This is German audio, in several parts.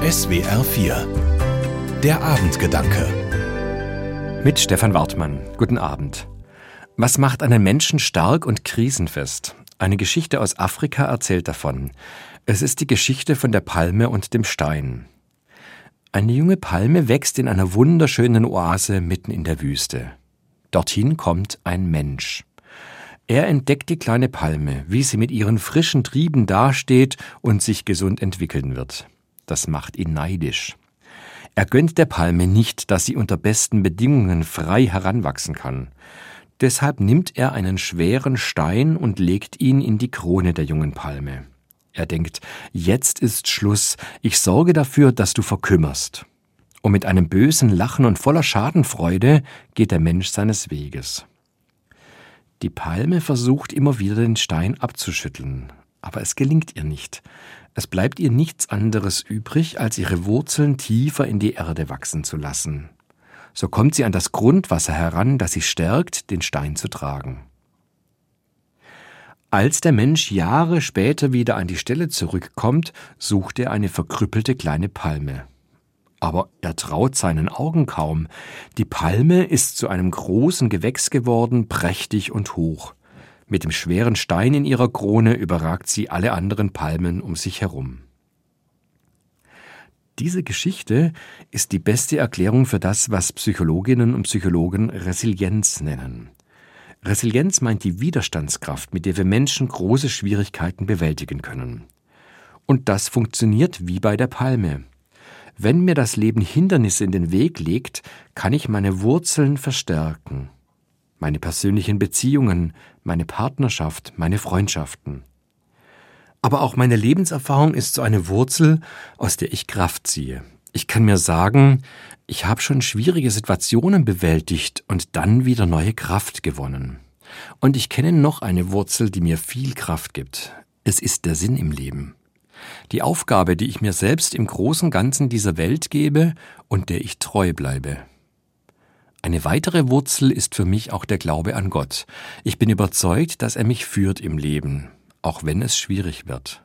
SWR 4 Der Abendgedanke Mit Stefan Wartmann. Guten Abend. Was macht einen Menschen stark und krisenfest? Eine Geschichte aus Afrika erzählt davon. Es ist die Geschichte von der Palme und dem Stein. Eine junge Palme wächst in einer wunderschönen Oase mitten in der Wüste. Dorthin kommt ein Mensch. Er entdeckt die kleine Palme, wie sie mit ihren frischen Trieben dasteht und sich gesund entwickeln wird. Das macht ihn neidisch. Er gönnt der Palme nicht, dass sie unter besten Bedingungen frei heranwachsen kann. Deshalb nimmt er einen schweren Stein und legt ihn in die Krone der jungen Palme. Er denkt, jetzt ist Schluss, ich sorge dafür, dass du verkümmerst. Und mit einem bösen Lachen und voller Schadenfreude geht der Mensch seines Weges. Die Palme versucht immer wieder den Stein abzuschütteln, aber es gelingt ihr nicht. Es bleibt ihr nichts anderes übrig, als ihre Wurzeln tiefer in die Erde wachsen zu lassen. So kommt sie an das Grundwasser heran, das sie stärkt, den Stein zu tragen. Als der Mensch Jahre später wieder an die Stelle zurückkommt, sucht er eine verkrüppelte kleine Palme. Aber er traut seinen Augen kaum. Die Palme ist zu einem großen Gewächs geworden, prächtig und hoch. Mit dem schweren Stein in ihrer Krone überragt sie alle anderen Palmen um sich herum. Diese Geschichte ist die beste Erklärung für das, was Psychologinnen und Psychologen Resilienz nennen. Resilienz meint die Widerstandskraft, mit der wir Menschen große Schwierigkeiten bewältigen können. Und das funktioniert wie bei der Palme. Wenn mir das Leben Hindernisse in den Weg legt, kann ich meine Wurzeln verstärken meine persönlichen Beziehungen, meine Partnerschaft, meine Freundschaften. Aber auch meine Lebenserfahrung ist so eine Wurzel, aus der ich Kraft ziehe. Ich kann mir sagen, ich habe schon schwierige Situationen bewältigt und dann wieder neue Kraft gewonnen. Und ich kenne noch eine Wurzel, die mir viel Kraft gibt. Es ist der Sinn im Leben. Die Aufgabe, die ich mir selbst im großen Ganzen dieser Welt gebe und der ich treu bleibe. Eine weitere Wurzel ist für mich auch der Glaube an Gott. Ich bin überzeugt, dass er mich führt im Leben, auch wenn es schwierig wird.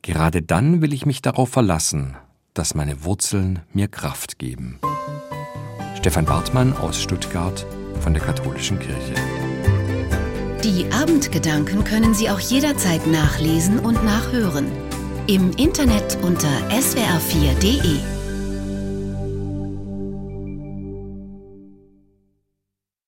Gerade dann will ich mich darauf verlassen, dass meine Wurzeln mir Kraft geben. Stefan Bartmann aus Stuttgart von der Katholischen Kirche. Die Abendgedanken können Sie auch jederzeit nachlesen und nachhören. Im Internet unter swr4.de.